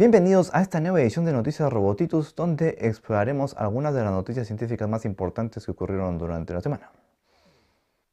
Bienvenidos a esta nueva edición de Noticias Robotitus, donde exploraremos algunas de las noticias científicas más importantes que ocurrieron durante la semana.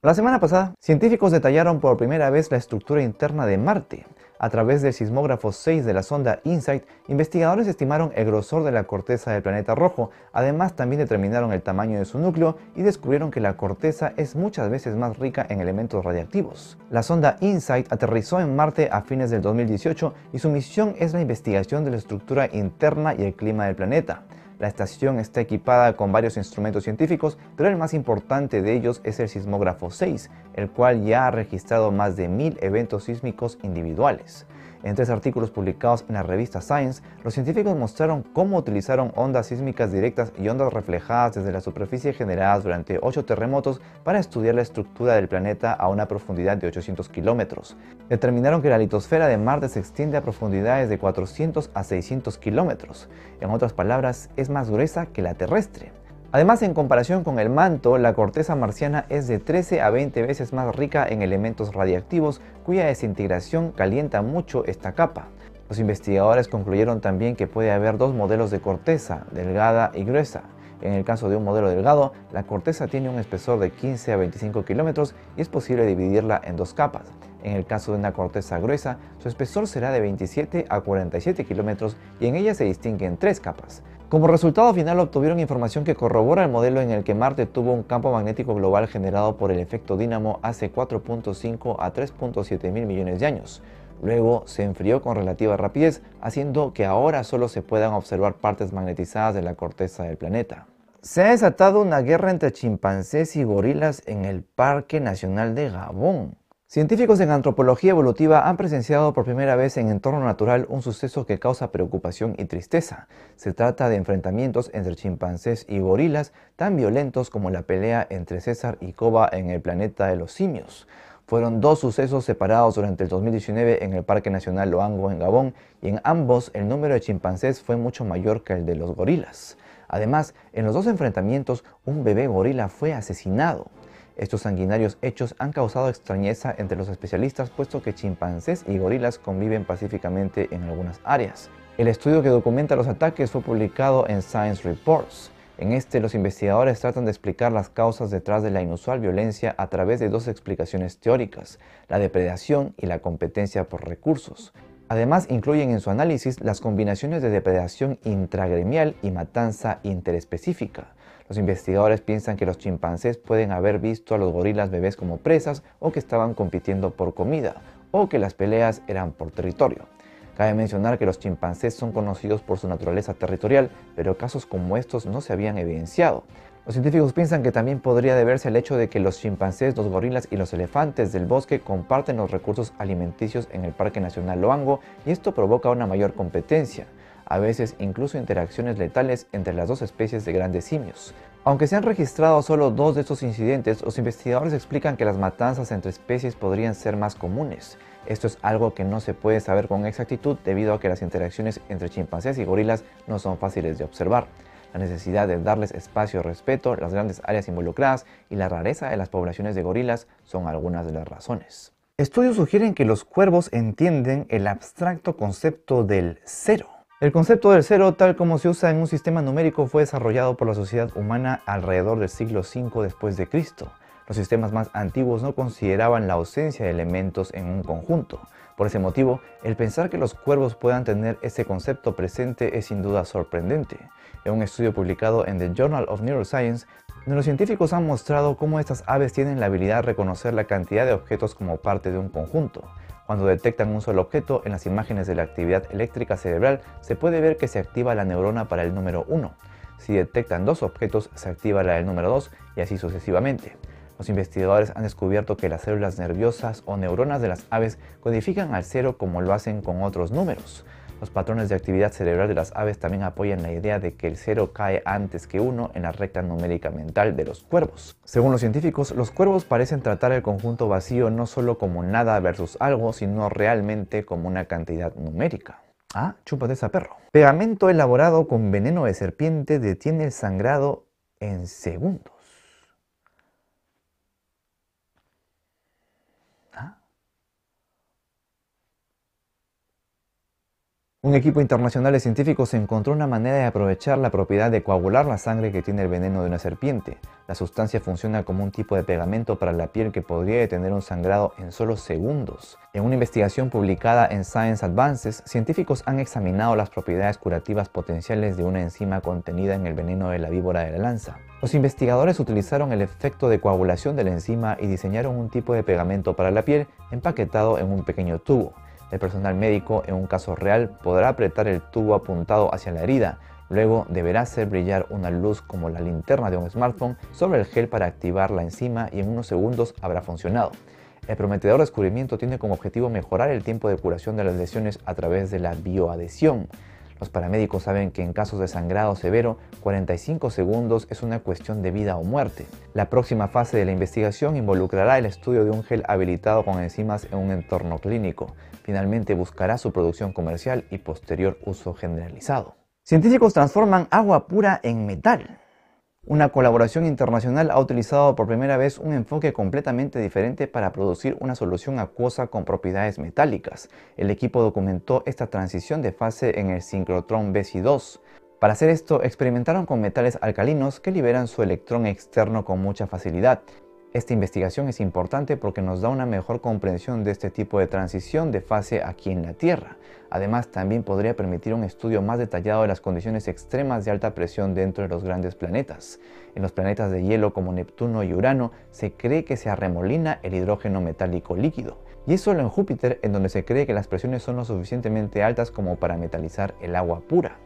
La semana pasada, científicos detallaron por primera vez la estructura interna de Marte, a través del sismógrafo 6 de la sonda InSight, investigadores estimaron el grosor de la corteza del planeta rojo, además también determinaron el tamaño de su núcleo y descubrieron que la corteza es muchas veces más rica en elementos radiactivos. La sonda InSight aterrizó en Marte a fines del 2018 y su misión es la investigación de la estructura interna y el clima del planeta. La estación está equipada con varios instrumentos científicos, pero el más importante de ellos es el sismógrafo 6, el cual ya ha registrado más de mil eventos sísmicos individuales. En tres artículos publicados en la revista Science, los científicos mostraron cómo utilizaron ondas sísmicas directas y ondas reflejadas desde la superficie generadas durante ocho terremotos para estudiar la estructura del planeta a una profundidad de 800 kilómetros. Determinaron que la litosfera de Marte se extiende a profundidades de 400 a 600 kilómetros. En otras palabras, es más gruesa que la terrestre. Además, en comparación con el manto, la corteza marciana es de 13 a 20 veces más rica en elementos radiactivos cuya desintegración calienta mucho esta capa. Los investigadores concluyeron también que puede haber dos modelos de corteza, delgada y gruesa. En el caso de un modelo delgado, la corteza tiene un espesor de 15 a 25 kilómetros y es posible dividirla en dos capas. En el caso de una corteza gruesa, su espesor será de 27 a 47 kilómetros y en ella se distinguen tres capas. Como resultado final obtuvieron información que corrobora el modelo en el que Marte tuvo un campo magnético global generado por el efecto dínamo hace 4.5 a 3.7 mil millones de años. Luego se enfrió con relativa rapidez, haciendo que ahora solo se puedan observar partes magnetizadas de la corteza del planeta. Se ha desatado una guerra entre chimpancés y gorilas en el Parque Nacional de Gabón. Científicos en antropología evolutiva han presenciado por primera vez en entorno natural un suceso que causa preocupación y tristeza. Se trata de enfrentamientos entre chimpancés y gorilas tan violentos como la pelea entre César y Koba en el planeta de los simios. Fueron dos sucesos separados durante el 2019 en el Parque Nacional Loango en Gabón y en ambos el número de chimpancés fue mucho mayor que el de los gorilas. Además, en los dos enfrentamientos un bebé gorila fue asesinado. Estos sanguinarios hechos han causado extrañeza entre los especialistas puesto que chimpancés y gorilas conviven pacíficamente en algunas áreas. El estudio que documenta los ataques fue publicado en Science Reports. En este, los investigadores tratan de explicar las causas detrás de la inusual violencia a través de dos explicaciones teóricas, la depredación y la competencia por recursos. Además, incluyen en su análisis las combinaciones de depredación intragremial y matanza interespecífica. Los investigadores piensan que los chimpancés pueden haber visto a los gorilas bebés como presas o que estaban compitiendo por comida, o que las peleas eran por territorio. Cabe mencionar que los chimpancés son conocidos por su naturaleza territorial, pero casos como estos no se habían evidenciado. Los científicos piensan que también podría deberse al hecho de que los chimpancés, los gorilas y los elefantes del bosque comparten los recursos alimenticios en el Parque Nacional Loango y esto provoca una mayor competencia a veces incluso interacciones letales entre las dos especies de grandes simios. Aunque se han registrado solo dos de estos incidentes, los investigadores explican que las matanzas entre especies podrían ser más comunes. Esto es algo que no se puede saber con exactitud debido a que las interacciones entre chimpancés y gorilas no son fáciles de observar. La necesidad de darles espacio y respeto, las grandes áreas involucradas y la rareza de las poblaciones de gorilas son algunas de las razones. Estudios sugieren que los cuervos entienden el abstracto concepto del cero el concepto del cero, tal como se usa en un sistema numérico, fue desarrollado por la sociedad humana alrededor del siglo V después de Cristo. Los sistemas más antiguos no consideraban la ausencia de elementos en un conjunto. Por ese motivo, el pensar que los cuervos puedan tener ese concepto presente es sin duda sorprendente. En un estudio publicado en The Journal of Neuroscience, neurocientíficos han mostrado cómo estas aves tienen la habilidad de reconocer la cantidad de objetos como parte de un conjunto. Cuando detectan un solo objeto en las imágenes de la actividad eléctrica cerebral, se puede ver que se activa la neurona para el número 1. Si detectan dos objetos, se activa la del número 2 y así sucesivamente. Los investigadores han descubierto que las células nerviosas o neuronas de las aves codifican al cero como lo hacen con otros números. Los patrones de actividad cerebral de las aves también apoyan la idea de que el cero cae antes que uno en la recta numérica mental de los cuervos. Según los científicos, los cuervos parecen tratar el conjunto vacío no solo como nada versus algo, sino realmente como una cantidad numérica. Ah, chúpate esa perro. Pegamento elaborado con veneno de serpiente detiene el sangrado en segundos. Un equipo internacional de científicos encontró una manera de aprovechar la propiedad de coagular la sangre que tiene el veneno de una serpiente. La sustancia funciona como un tipo de pegamento para la piel que podría detener un sangrado en solo segundos. En una investigación publicada en Science Advances, científicos han examinado las propiedades curativas potenciales de una enzima contenida en el veneno de la víbora de la lanza. Los investigadores utilizaron el efecto de coagulación de la enzima y diseñaron un tipo de pegamento para la piel empaquetado en un pequeño tubo. El personal médico, en un caso real, podrá apretar el tubo apuntado hacia la herida. Luego deberá hacer brillar una luz como la linterna de un smartphone sobre el gel para activar la enzima y en unos segundos habrá funcionado. El prometedor descubrimiento tiene como objetivo mejorar el tiempo de curación de las lesiones a través de la bioadhesión. Los paramédicos saben que en casos de sangrado severo, 45 segundos es una cuestión de vida o muerte. La próxima fase de la investigación involucrará el estudio de un gel habilitado con enzimas en un entorno clínico. Finalmente buscará su producción comercial y posterior uso generalizado. Científicos transforman agua pura en metal. Una colaboración internacional ha utilizado por primera vez un enfoque completamente diferente para producir una solución acuosa con propiedades metálicas. El equipo documentó esta transición de fase en el sincrotrón BC2. Para hacer esto, experimentaron con metales alcalinos que liberan su electrón externo con mucha facilidad. Esta investigación es importante porque nos da una mejor comprensión de este tipo de transición de fase aquí en la Tierra. Además, también podría permitir un estudio más detallado de las condiciones extremas de alta presión dentro de los grandes planetas. En los planetas de hielo como Neptuno y Urano se cree que se arremolina el hidrógeno metálico líquido. Y es solo en Júpiter en donde se cree que las presiones son lo suficientemente altas como para metalizar el agua pura.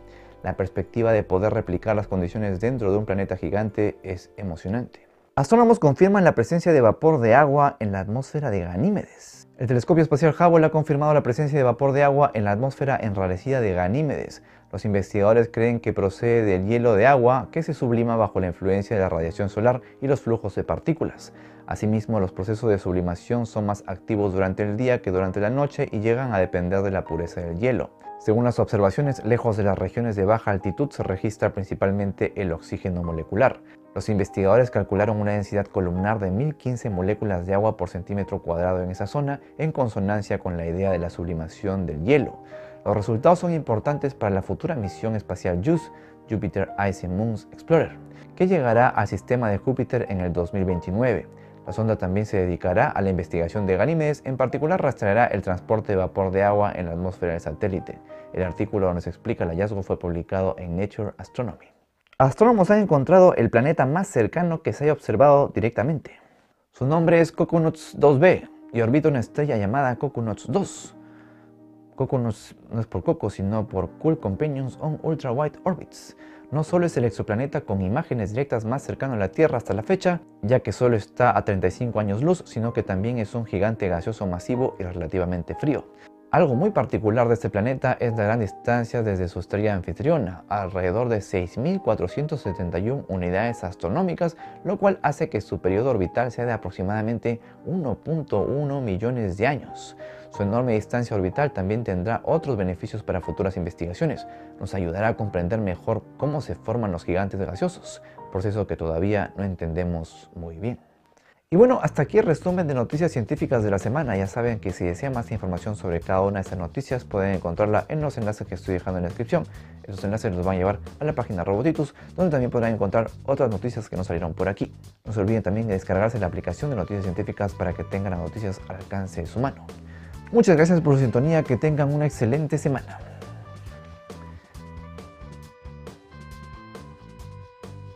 La perspectiva de poder replicar las condiciones dentro de un planeta gigante es emocionante. Astrónomos confirman la presencia de vapor de agua en la atmósfera de Ganímedes. El telescopio espacial Hubble ha confirmado la presencia de vapor de agua en la atmósfera enrarecida de Ganímedes. Los investigadores creen que procede del hielo de agua que se sublima bajo la influencia de la radiación solar y los flujos de partículas. Asimismo, los procesos de sublimación son más activos durante el día que durante la noche y llegan a depender de la pureza del hielo. Según las observaciones, lejos de las regiones de baja altitud se registra principalmente el oxígeno molecular. Los investigadores calcularon una densidad columnar de 1015 moléculas de agua por centímetro cuadrado en esa zona, en consonancia con la idea de la sublimación del hielo. Los resultados son importantes para la futura misión espacial JUICE, Jupiter Ice and Moons Explorer, que llegará al sistema de Júpiter en el 2029. La sonda también se dedicará a la investigación de Ganímedes, en particular rastreará el transporte de vapor de agua en la atmósfera del satélite. El artículo donde se explica el hallazgo fue publicado en Nature Astronomy. Astrónomos han encontrado el planeta más cercano que se haya observado directamente. Su nombre es Coconuts 2b y orbita una estrella llamada Coconuts 2. Coconuts no es por Coco, sino por Cool Companions on Ultra Wide Orbits. No solo es el exoplaneta con imágenes directas más cercano a la Tierra hasta la fecha, ya que solo está a 35 años luz, sino que también es un gigante gaseoso masivo y relativamente frío. Algo muy particular de este planeta es la gran distancia desde su estrella anfitriona, alrededor de 6.471 unidades astronómicas, lo cual hace que su periodo orbital sea de aproximadamente 1.1 millones de años. Su enorme distancia orbital también tendrá otros beneficios para futuras investigaciones. Nos ayudará a comprender mejor cómo se forman los gigantes gaseosos, proceso que todavía no entendemos muy bien. Y bueno, hasta aquí el resumen de noticias científicas de la semana. Ya saben que si desean más información sobre cada una de estas noticias pueden encontrarla en los enlaces que estoy dejando en la descripción. Esos enlaces los van a llevar a la página Robotitus, donde también podrán encontrar otras noticias que no salieron por aquí. No se olviden también de descargarse la aplicación de noticias científicas para que tengan las noticias al alcance de su mano. Muchas gracias por su sintonía, que tengan una excelente semana.